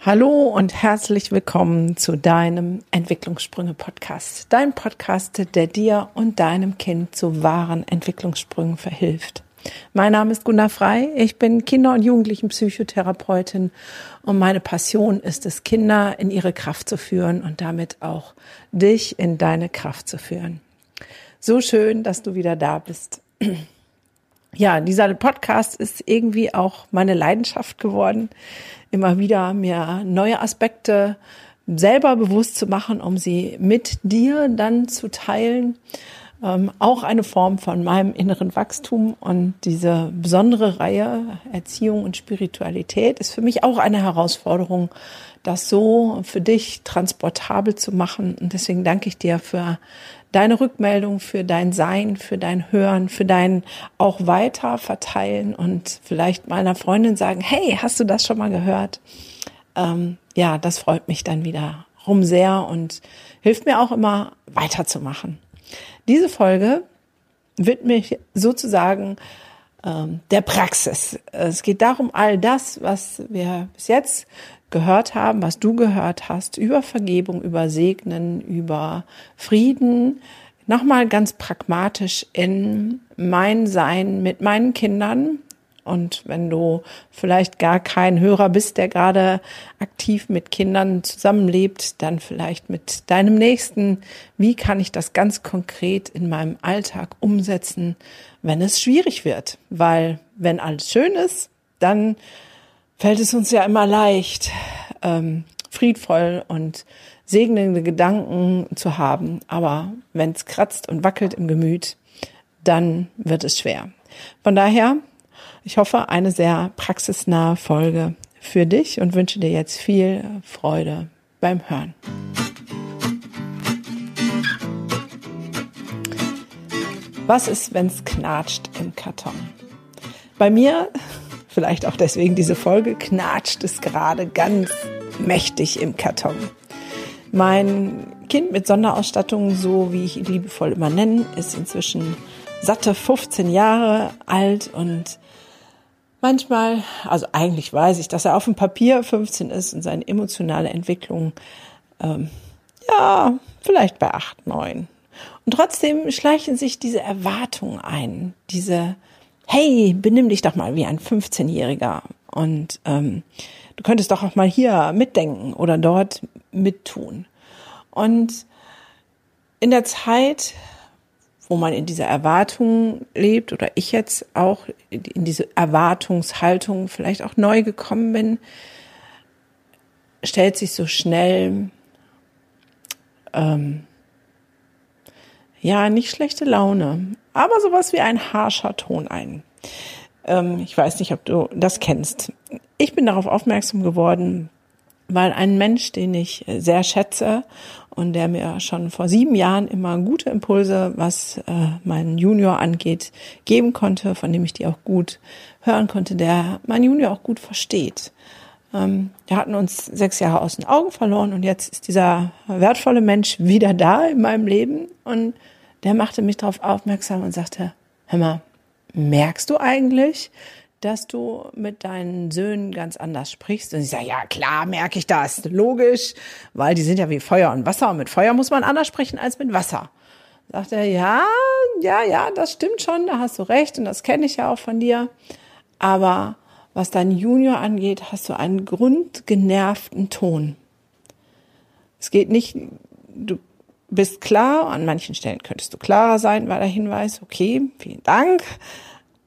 Hallo und herzlich willkommen zu deinem Entwicklungssprünge-Podcast. Dein Podcast, der dir und deinem Kind zu wahren Entwicklungssprüngen verhilft. Mein Name ist Gunnar Frei. Ich bin Kinder- und Jugendlichenpsychotherapeutin und meine Passion ist es, Kinder in ihre Kraft zu führen und damit auch dich in deine Kraft zu führen. So schön, dass du wieder da bist. Ja, dieser Podcast ist irgendwie auch meine Leidenschaft geworden immer wieder mir neue Aspekte selber bewusst zu machen, um sie mit dir dann zu teilen. Ähm, auch eine Form von meinem inneren Wachstum und diese besondere Reihe Erziehung und Spiritualität ist für mich auch eine Herausforderung, das so für dich transportabel zu machen. Und deswegen danke ich dir für deine Rückmeldung, für dein Sein, für dein Hören, für dein auch weiter verteilen und vielleicht meiner Freundin sagen, hey, hast du das schon mal gehört? Ähm, ja, das freut mich dann wiederum sehr und hilft mir auch immer weiterzumachen. Diese Folge wird mich sozusagen ähm, der Praxis. Es geht darum, all das, was wir bis jetzt gehört haben, was du gehört hast, über Vergebung, über Segnen, über Frieden, nochmal ganz pragmatisch in mein Sein mit meinen Kindern. Und wenn du vielleicht gar kein Hörer bist, der gerade aktiv mit Kindern zusammenlebt, dann vielleicht mit deinem Nächsten. Wie kann ich das ganz konkret in meinem Alltag umsetzen, wenn es schwierig wird? Weil wenn alles schön ist, dann fällt es uns ja immer leicht, ähm, friedvoll und segnende Gedanken zu haben. Aber wenn es kratzt und wackelt im Gemüt, dann wird es schwer. Von daher, ich hoffe, eine sehr praxisnahe Folge für dich und wünsche dir jetzt viel Freude beim Hören. Was ist, wenn es knatscht im Karton? Bei mir vielleicht auch deswegen diese Folge, knatscht es gerade ganz mächtig im Karton. Mein Kind mit Sonderausstattung, so wie ich ihn liebevoll immer nenne, ist inzwischen satte 15 Jahre alt und manchmal, also eigentlich weiß ich, dass er auf dem Papier 15 ist und seine emotionale Entwicklung, ähm, ja, vielleicht bei 8, 9. Und trotzdem schleichen sich diese Erwartungen ein, diese hey, benimm dich doch mal wie ein 15-Jähriger und ähm, du könntest doch auch mal hier mitdenken oder dort mittun. Und in der Zeit, wo man in dieser Erwartung lebt oder ich jetzt auch in diese Erwartungshaltung vielleicht auch neu gekommen bin, stellt sich so schnell ähm, ja nicht schlechte Laune, aber sowas wie ein harscher Ton ein. Ähm, ich weiß nicht, ob du das kennst. Ich bin darauf aufmerksam geworden, weil ein Mensch, den ich sehr schätze und der mir schon vor sieben Jahren immer gute Impulse, was äh, meinen Junior angeht, geben konnte, von dem ich die auch gut hören konnte, der mein Junior auch gut versteht. Ähm, wir hatten uns sechs Jahre aus den Augen verloren und jetzt ist dieser wertvolle Mensch wieder da in meinem Leben und der machte mich darauf aufmerksam und sagte, hör mal, merkst du eigentlich, dass du mit deinen Söhnen ganz anders sprichst? Und ich sage, ja klar, merke ich das, logisch, weil die sind ja wie Feuer und Wasser und mit Feuer muss man anders sprechen als mit Wasser. Sagt er, ja, ja, ja, das stimmt schon, da hast du recht und das kenne ich ja auch von dir. Aber was dein Junior angeht, hast du einen grundgenervten Ton. Es geht nicht, du bist klar, an manchen Stellen könntest du klarer sein, war der Hinweis, okay, vielen Dank,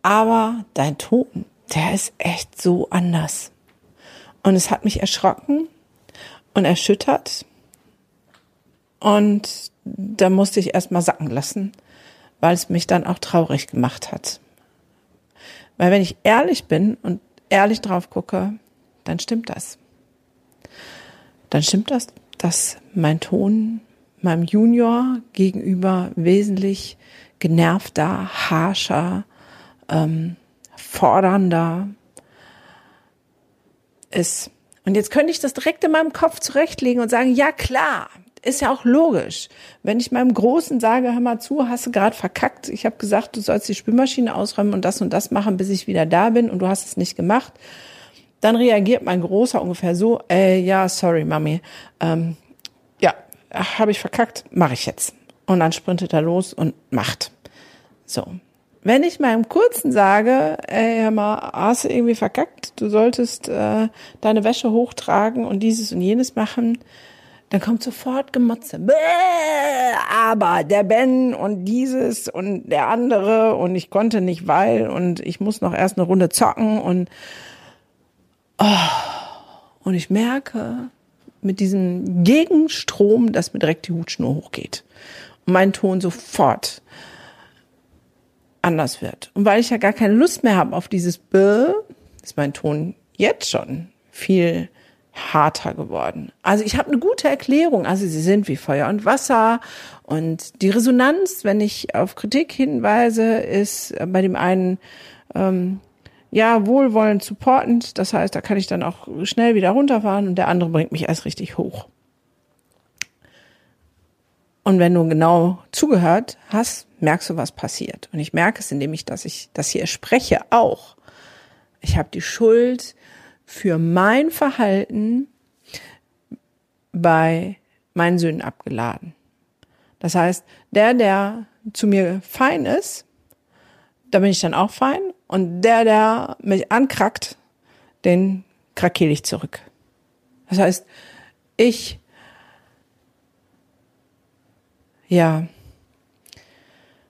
aber dein Ton, der ist echt so anders. Und es hat mich erschrocken und erschüttert und da musste ich erstmal sacken lassen, weil es mich dann auch traurig gemacht hat. Weil wenn ich ehrlich bin und ehrlich drauf gucke, dann stimmt das. Dann stimmt das, dass mein Ton meinem Junior gegenüber wesentlich genervter, harscher, ähm, fordernder ist. Und jetzt könnte ich das direkt in meinem Kopf zurechtlegen und sagen, ja klar, ist ja auch logisch. Wenn ich meinem Großen sage, hör mal zu, hast du gerade verkackt, ich habe gesagt, du sollst die Spülmaschine ausräumen und das und das machen, bis ich wieder da bin und du hast es nicht gemacht, dann reagiert mein Großer ungefähr so, äh, ja, sorry, Mami, ähm, ja, habe ich verkackt, mache ich jetzt. Und dann sprintet er los und macht. So. Wenn ich meinem Kurzen sage, ey, hör mal, hast du irgendwie verkackt, du solltest äh, deine Wäsche hochtragen und dieses und jenes machen, dann kommt sofort Gemotze. Bäh, aber der Ben und dieses und der andere und ich konnte nicht, weil und ich muss noch erst eine Runde zocken und oh, und ich merke mit diesem Gegenstrom, dass mir direkt die Hutschnur hochgeht. Und mein Ton sofort anders wird. Und weil ich ja gar keine Lust mehr habe auf dieses Bäh, ist mein Ton jetzt schon viel harter geworden. Also ich habe eine gute Erklärung. Also sie sind wie Feuer und Wasser und die Resonanz, wenn ich auf Kritik hinweise, ist bei dem einen ähm, ja wohlwollend supportend. Das heißt, da kann ich dann auch schnell wieder runterfahren und der andere bringt mich erst richtig hoch. Und wenn du genau zugehört hast, merkst du, was passiert. Und ich merke es, indem ich, dass ich das hier spreche, auch. Ich habe die Schuld für mein Verhalten bei meinen Söhnen abgeladen. Das heißt, der, der zu mir fein ist, da bin ich dann auch fein. Und der, der mich ankrackt, den krakeele ich zurück. Das heißt, ich, ja,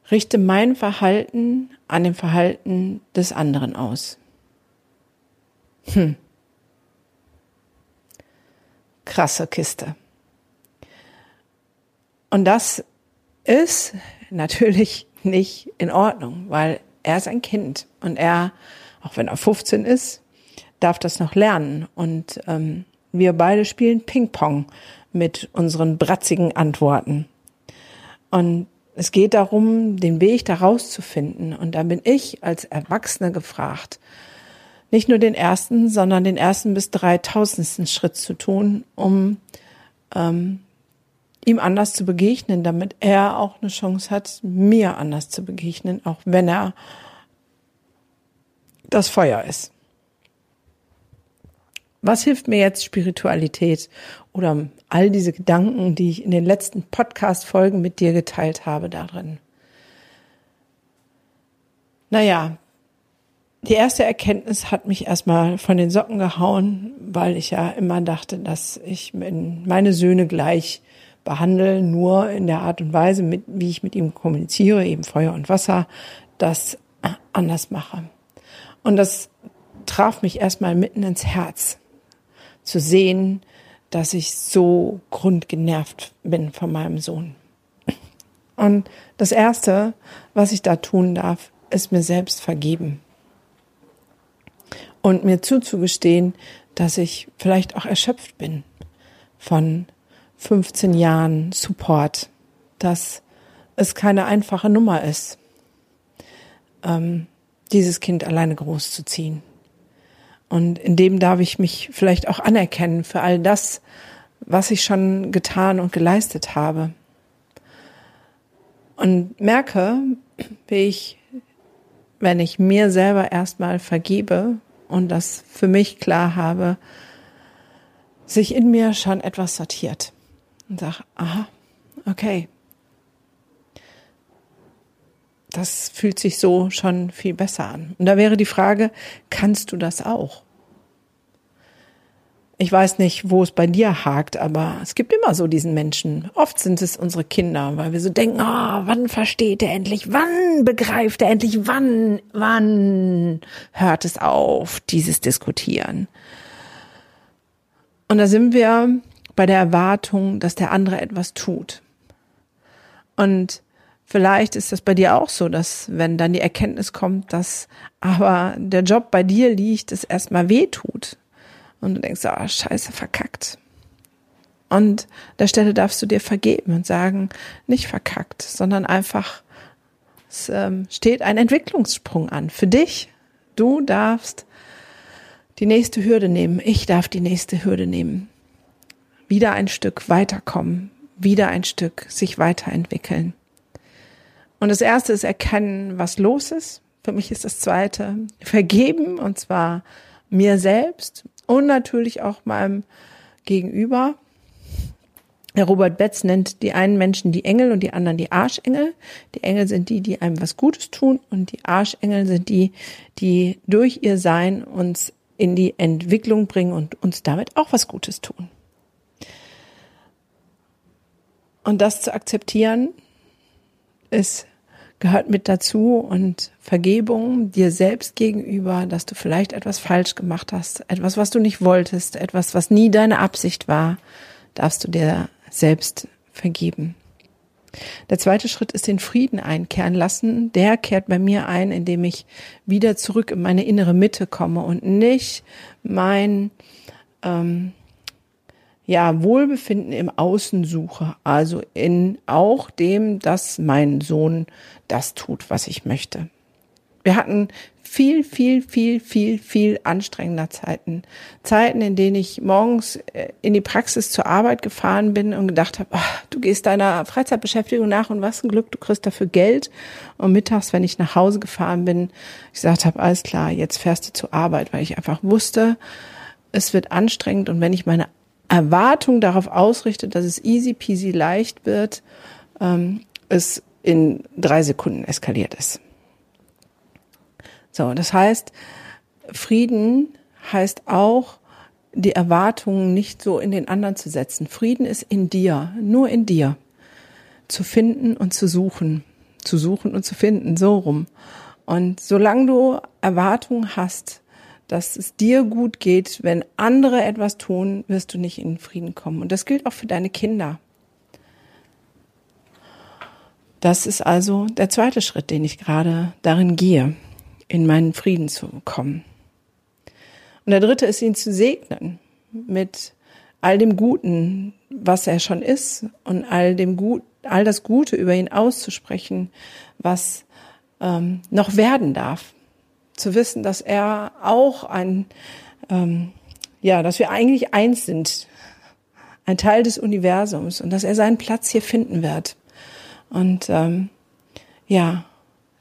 richte mein Verhalten an dem Verhalten des anderen aus. Hm krasse Kiste. Und das ist natürlich nicht in Ordnung, weil er ist ein Kind und er, auch wenn er 15 ist, darf das noch lernen. Und ähm, wir beide spielen Ping-Pong mit unseren bratzigen Antworten. Und es geht darum, den Weg da rauszufinden. Und da bin ich als Erwachsene gefragt, nicht nur den ersten, sondern den ersten bis dreitausendsten Schritt zu tun, um ähm, ihm anders zu begegnen, damit er auch eine Chance hat, mir anders zu begegnen, auch wenn er das Feuer ist. Was hilft mir jetzt Spiritualität oder all diese Gedanken, die ich in den letzten Podcast-Folgen mit dir geteilt habe darin? Naja, die erste Erkenntnis hat mich erstmal von den Socken gehauen, weil ich ja immer dachte, dass ich meine Söhne gleich behandle, nur in der Art und Weise, mit, wie ich mit ihm kommuniziere, eben Feuer und Wasser, das anders mache. Und das traf mich erstmal mitten ins Herz, zu sehen, dass ich so grundgenervt bin von meinem Sohn. Und das Erste, was ich da tun darf, ist mir selbst vergeben und mir zuzugestehen, dass ich vielleicht auch erschöpft bin von 15 Jahren Support, dass es keine einfache Nummer ist, ähm, dieses Kind alleine großzuziehen. Und in dem darf ich mich vielleicht auch anerkennen für all das, was ich schon getan und geleistet habe. Und merke, wie ich, wenn ich mir selber erstmal vergebe und das für mich klar habe, sich in mir schon etwas sortiert und sage, aha, okay. Das fühlt sich so schon viel besser an. Und da wäre die Frage, kannst du das auch? Ich weiß nicht, wo es bei dir hakt, aber es gibt immer so diesen Menschen. Oft sind es unsere Kinder, weil wir so denken, oh, wann versteht er endlich? Wann begreift er endlich? Wann, wann hört es auf, dieses Diskutieren? Und da sind wir bei der Erwartung, dass der andere etwas tut. Und vielleicht ist das bei dir auch so, dass wenn dann die Erkenntnis kommt, dass aber der Job bei dir liegt, es erstmal weh tut und du denkst, ah, oh, scheiße, verkackt. Und der Stelle darfst du dir vergeben und sagen, nicht verkackt, sondern einfach, es ähm, steht ein Entwicklungssprung an für dich. Du darfst die nächste Hürde nehmen. Ich darf die nächste Hürde nehmen. Wieder ein Stück weiterkommen, wieder ein Stück sich weiterentwickeln. Und das erste ist erkennen, was los ist. Für mich ist das zweite vergeben und zwar mir selbst und natürlich auch meinem Gegenüber. Herr Robert Betz nennt die einen Menschen die Engel und die anderen die Arschengel. Die Engel sind die, die einem was Gutes tun und die Arschengel sind die, die durch ihr Sein uns in die Entwicklung bringen und uns damit auch was Gutes tun. Und das zu akzeptieren, ist, gehört mit dazu und Vergebung dir selbst gegenüber, dass du vielleicht etwas falsch gemacht hast, etwas, was du nicht wolltest, etwas, was nie deine Absicht war, darfst du dir selbst vergeben. Der zweite Schritt ist den Frieden einkehren lassen. Der kehrt bei mir ein, indem ich wieder zurück in meine innere Mitte komme und nicht mein ähm, ja, Wohlbefinden im Außen suche, also in auch dem, dass mein Sohn das tut, was ich möchte. Wir hatten viel, viel, viel, viel, viel anstrengender Zeiten. Zeiten, in denen ich morgens äh, in die Praxis zur Arbeit gefahren bin und gedacht habe, ach, du gehst deiner Freizeitbeschäftigung nach und was ein Glück, du kriegst dafür Geld. Und mittags, wenn ich nach Hause gefahren bin, ich gesagt habe, alles klar, jetzt fährst du zur Arbeit, weil ich einfach wusste, es wird anstrengend und wenn ich meine Erwartung darauf ausrichte, dass es easy peasy leicht wird, ähm, es in drei Sekunden eskaliert ist. So, das heißt, Frieden heißt auch, die Erwartungen nicht so in den anderen zu setzen. Frieden ist in dir, nur in dir. Zu finden und zu suchen. Zu suchen und zu finden, so rum. Und solange du Erwartungen hast, dass es dir gut geht, wenn andere etwas tun, wirst du nicht in Frieden kommen. Und das gilt auch für deine Kinder. Das ist also der zweite Schritt, den ich gerade darin gehe, in meinen Frieden zu kommen. Und der dritte ist, ihn zu segnen mit all dem Guten, was er schon ist und all dem Gut, all das Gute über ihn auszusprechen, was ähm, noch werden darf zu wissen, dass er auch ein, ähm, ja, dass wir eigentlich eins sind, ein Teil des Universums und dass er seinen Platz hier finden wird. Und ähm, ja,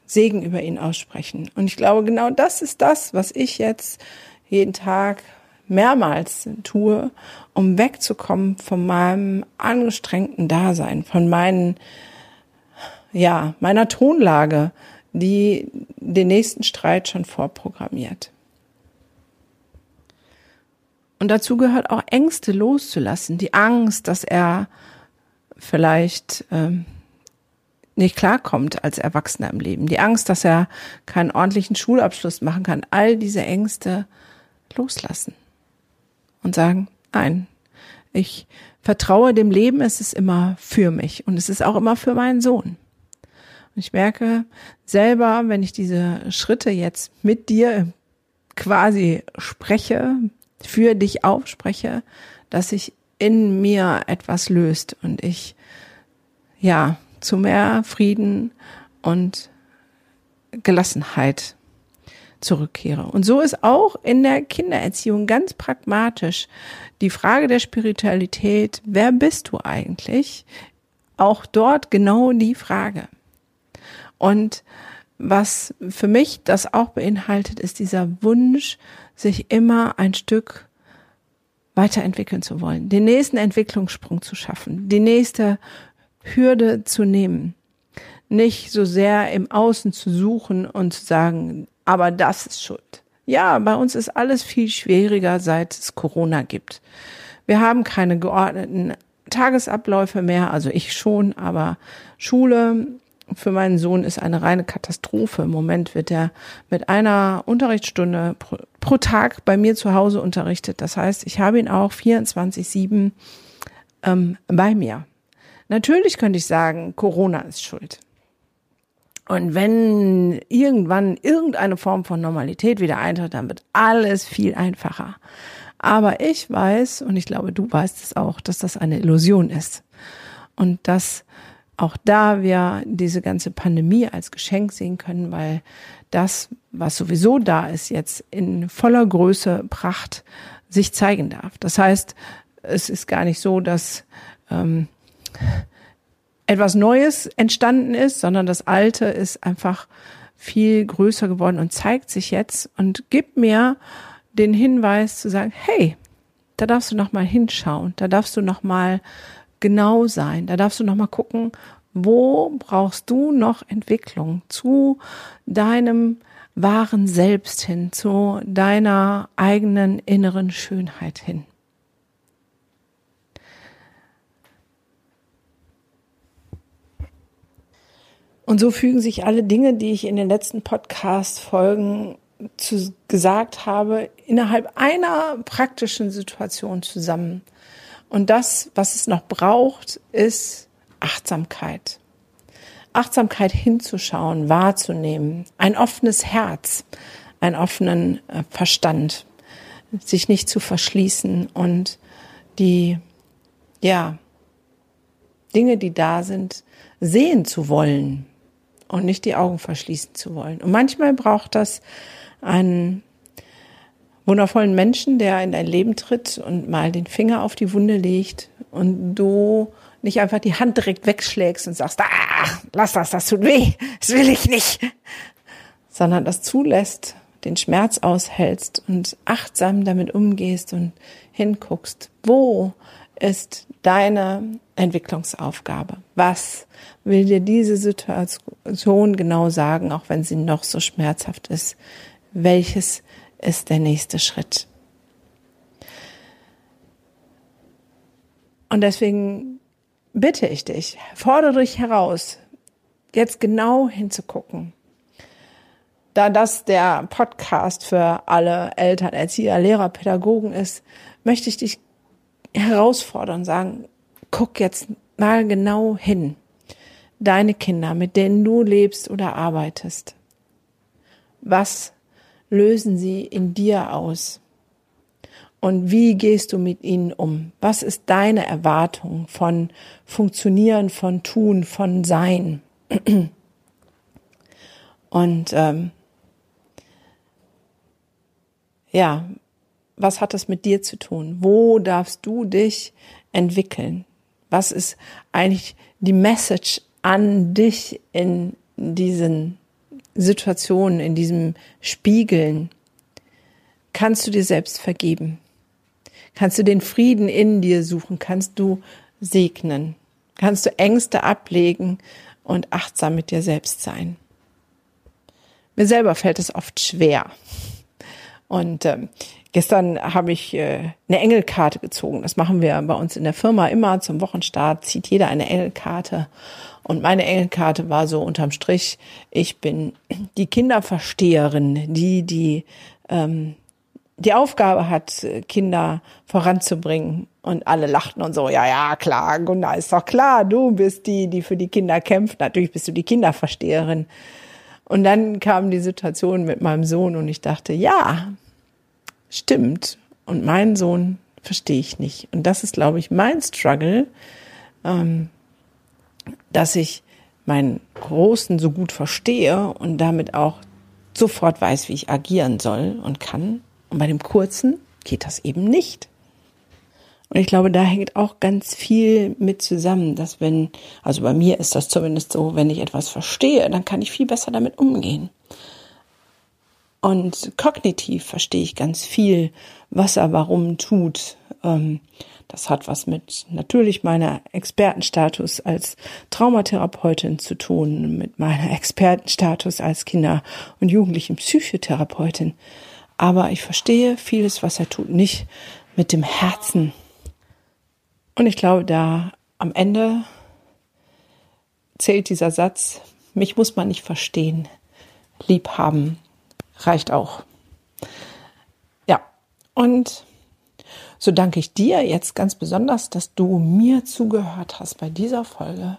Segen über ihn aussprechen. Und ich glaube, genau das ist das, was ich jetzt jeden Tag mehrmals tue, um wegzukommen von meinem angestrengten Dasein, von meinen, ja, meiner Tonlage, die den nächsten Streit schon vorprogrammiert. Und dazu gehört auch Ängste loszulassen, die Angst, dass er vielleicht ähm, nicht klarkommt als Erwachsener im Leben, die Angst, dass er keinen ordentlichen Schulabschluss machen kann, all diese Ängste loslassen und sagen, nein, ich vertraue dem Leben, es ist immer für mich und es ist auch immer für meinen Sohn. Ich merke selber, wenn ich diese Schritte jetzt mit dir quasi spreche, für dich aufspreche, dass sich in mir etwas löst und ich ja zu mehr Frieden und Gelassenheit zurückkehre. Und so ist auch in der Kindererziehung ganz pragmatisch die Frage der Spiritualität, wer bist du eigentlich? Auch dort genau die Frage. Und was für mich das auch beinhaltet, ist dieser Wunsch, sich immer ein Stück weiterentwickeln zu wollen, den nächsten Entwicklungssprung zu schaffen, die nächste Hürde zu nehmen. Nicht so sehr im Außen zu suchen und zu sagen, aber das ist schuld. Ja, bei uns ist alles viel schwieriger, seit es Corona gibt. Wir haben keine geordneten Tagesabläufe mehr, also ich schon, aber Schule für meinen Sohn ist eine reine Katastrophe. Im Moment wird er mit einer Unterrichtsstunde pro, pro Tag bei mir zu Hause unterrichtet. Das heißt, ich habe ihn auch 24-7 ähm, bei mir. Natürlich könnte ich sagen, Corona ist schuld. Und wenn irgendwann irgendeine Form von Normalität wieder eintritt, dann wird alles viel einfacher. Aber ich weiß, und ich glaube, du weißt es auch, dass das eine Illusion ist. Und dass auch da wir diese ganze Pandemie als Geschenk sehen können, weil das, was sowieso da ist, jetzt in voller Größe, Pracht sich zeigen darf. Das heißt, es ist gar nicht so, dass ähm, etwas Neues entstanden ist, sondern das Alte ist einfach viel größer geworden und zeigt sich jetzt und gibt mir den Hinweis zu sagen, hey, da darfst du noch mal hinschauen, da darfst du noch mal genau sein, da darfst du noch mal gucken, wo brauchst du noch Entwicklung zu deinem wahren Selbst hin, zu deiner eigenen inneren Schönheit hin. Und so fügen sich alle Dinge, die ich in den letzten Podcast-Folgen gesagt habe, innerhalb einer praktischen Situation zusammen. Und das, was es noch braucht, ist Achtsamkeit. Achtsamkeit hinzuschauen, wahrzunehmen, ein offenes Herz, einen offenen äh, Verstand, sich nicht zu verschließen und die, ja, Dinge, die da sind, sehen zu wollen und nicht die Augen verschließen zu wollen. Und manchmal braucht das einen wundervollen Menschen, der in dein Leben tritt und mal den Finger auf die Wunde legt und du nicht einfach die Hand direkt wegschlägst und sagst, ah, lass das, das tut weh, das will ich nicht, sondern das zulässt, den Schmerz aushältst und achtsam damit umgehst und hinguckst, wo ist deine Entwicklungsaufgabe? Was will dir diese Situation genau sagen, auch wenn sie noch so schmerzhaft ist? welches ist der nächste Schritt. Und deswegen bitte ich dich, fordere dich heraus, jetzt genau hinzugucken. Da das der Podcast für alle Eltern, Erzieher, Lehrer, Pädagogen ist, möchte ich dich herausfordern und sagen, guck jetzt mal genau hin. Deine Kinder, mit denen du lebst oder arbeitest. Was lösen sie in dir aus? Und wie gehst du mit ihnen um? Was ist deine Erwartung von Funktionieren, von Tun, von Sein? Und ähm, ja, was hat das mit dir zu tun? Wo darfst du dich entwickeln? Was ist eigentlich die Message an dich in diesen Situationen, in diesem Spiegeln, kannst du dir selbst vergeben. Kannst du den Frieden in dir suchen, kannst du segnen, kannst du Ängste ablegen und achtsam mit dir selbst sein. Mir selber fällt es oft schwer. Und ähm, gestern habe ich äh, eine Engelkarte gezogen. Das machen wir bei uns in der Firma immer zum Wochenstart, zieht jeder eine Engelkarte. Und meine Engelkarte war so unterm Strich, ich bin die Kinderversteherin, die die ähm, die Aufgabe hat, Kinder voranzubringen. Und alle lachten und so, ja, ja, klar, Gunnar, ist doch klar, du bist die, die für die Kinder kämpft. Natürlich bist du die Kinderversteherin. Und dann kam die Situation mit meinem Sohn und ich dachte, ja, stimmt. Und meinen Sohn verstehe ich nicht. Und das ist, glaube ich, mein Struggle. Ähm, dass ich meinen Großen so gut verstehe und damit auch sofort weiß, wie ich agieren soll und kann. Und bei dem Kurzen geht das eben nicht. Und ich glaube, da hängt auch ganz viel mit zusammen, dass wenn, also bei mir ist das zumindest so, wenn ich etwas verstehe, dann kann ich viel besser damit umgehen. Und kognitiv verstehe ich ganz viel, was er warum tut. Ähm, das hat was mit natürlich meiner Expertenstatus als Traumatherapeutin zu tun, mit meiner Expertenstatus als Kinder- und Jugendlichen Psychotherapeutin. Aber ich verstehe vieles, was er tut, nicht mit dem Herzen. Und ich glaube, da am Ende zählt dieser Satz, mich muss man nicht verstehen, lieb haben, reicht auch. Ja, und so danke ich dir jetzt ganz besonders, dass du mir zugehört hast bei dieser Folge,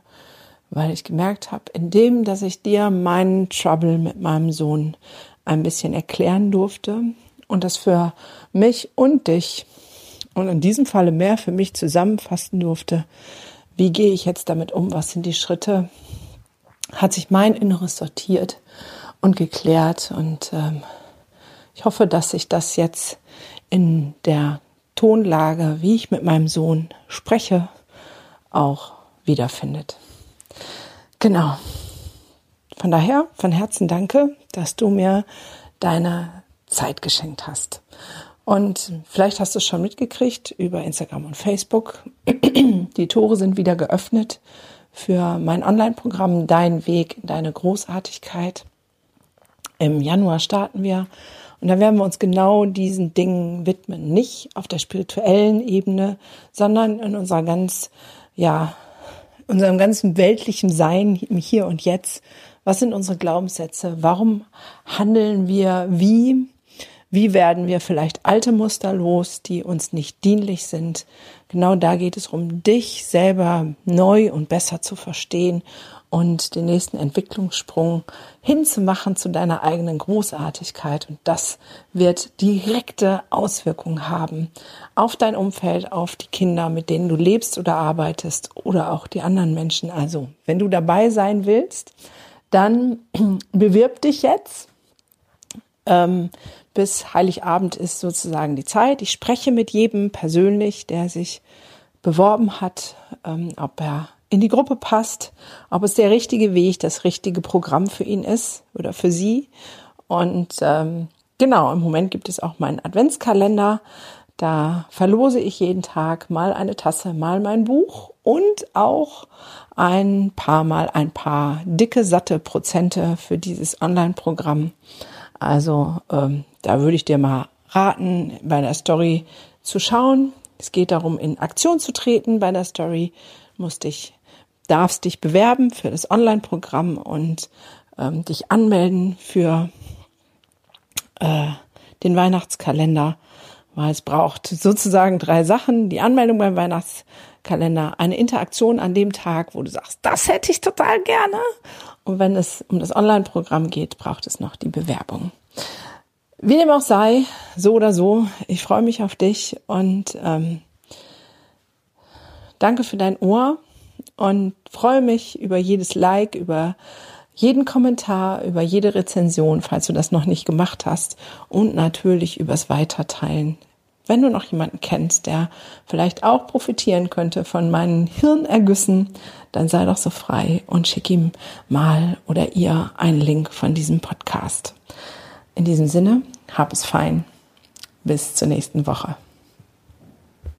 weil ich gemerkt habe, indem, dass ich dir meinen Trouble mit meinem Sohn ein bisschen erklären durfte und das für mich und dich und in diesem Falle mehr für mich zusammenfassen durfte, wie gehe ich jetzt damit um, was sind die Schritte, hat sich mein Inneres sortiert und geklärt und ähm, ich hoffe, dass sich das jetzt in der Tonlage, wie ich mit meinem Sohn spreche, auch wiederfindet. Genau. Von daher, von Herzen danke, dass du mir deine Zeit geschenkt hast. Und vielleicht hast du es schon mitgekriegt über Instagram und Facebook. Die Tore sind wieder geöffnet für mein Online-Programm Dein Weg in deine Großartigkeit. Im Januar starten wir und da werden wir uns genau diesen Dingen widmen. Nicht auf der spirituellen Ebene, sondern in unserer ganz, ja, unserem ganzen weltlichen Sein im Hier und Jetzt. Was sind unsere Glaubenssätze? Warum handeln wir wie? Wie werden wir vielleicht alte Muster los, die uns nicht dienlich sind? Genau da geht es um dich selber neu und besser zu verstehen und den nächsten Entwicklungssprung hinzumachen zu deiner eigenen Großartigkeit. Und das wird direkte Auswirkungen haben auf dein Umfeld, auf die Kinder, mit denen du lebst oder arbeitest oder auch die anderen Menschen. Also, wenn du dabei sein willst, dann bewirb dich jetzt. Ähm, bis Heiligabend ist sozusagen die Zeit. Ich spreche mit jedem persönlich, der sich beworben hat, ähm, ob er in die Gruppe passt, ob es der richtige Weg, das richtige Programm für ihn ist oder für sie. Und ähm, genau, im Moment gibt es auch meinen Adventskalender. Da verlose ich jeden Tag mal eine Tasse, mal mein Buch und auch ein paar Mal ein paar dicke, satte Prozente für dieses Online-Programm. Also ähm, da würde ich dir mal raten, bei der Story zu schauen. Es geht darum, in Aktion zu treten bei der Story. Musst dich, darfst dich bewerben für das Online-Programm und ähm, dich anmelden für äh, den Weihnachtskalender, weil es braucht sozusagen drei Sachen. Die Anmeldung beim Weihnachtskalender, eine Interaktion an dem Tag, wo du sagst, das hätte ich total gerne. Und wenn es um das Online-Programm geht, braucht es noch die Bewerbung. Wie dem auch sei, so oder so, ich freue mich auf dich und ähm, danke für dein Ohr und freue mich über jedes Like, über jeden Kommentar, über jede Rezension, falls du das noch nicht gemacht hast und natürlich übers Weiterteilen. Wenn du noch jemanden kennst, der vielleicht auch profitieren könnte von meinen Hirnergüssen, dann sei doch so frei und schick ihm mal oder ihr einen Link von diesem Podcast. In diesem Sinne, hab es fein. Bis zur nächsten Woche.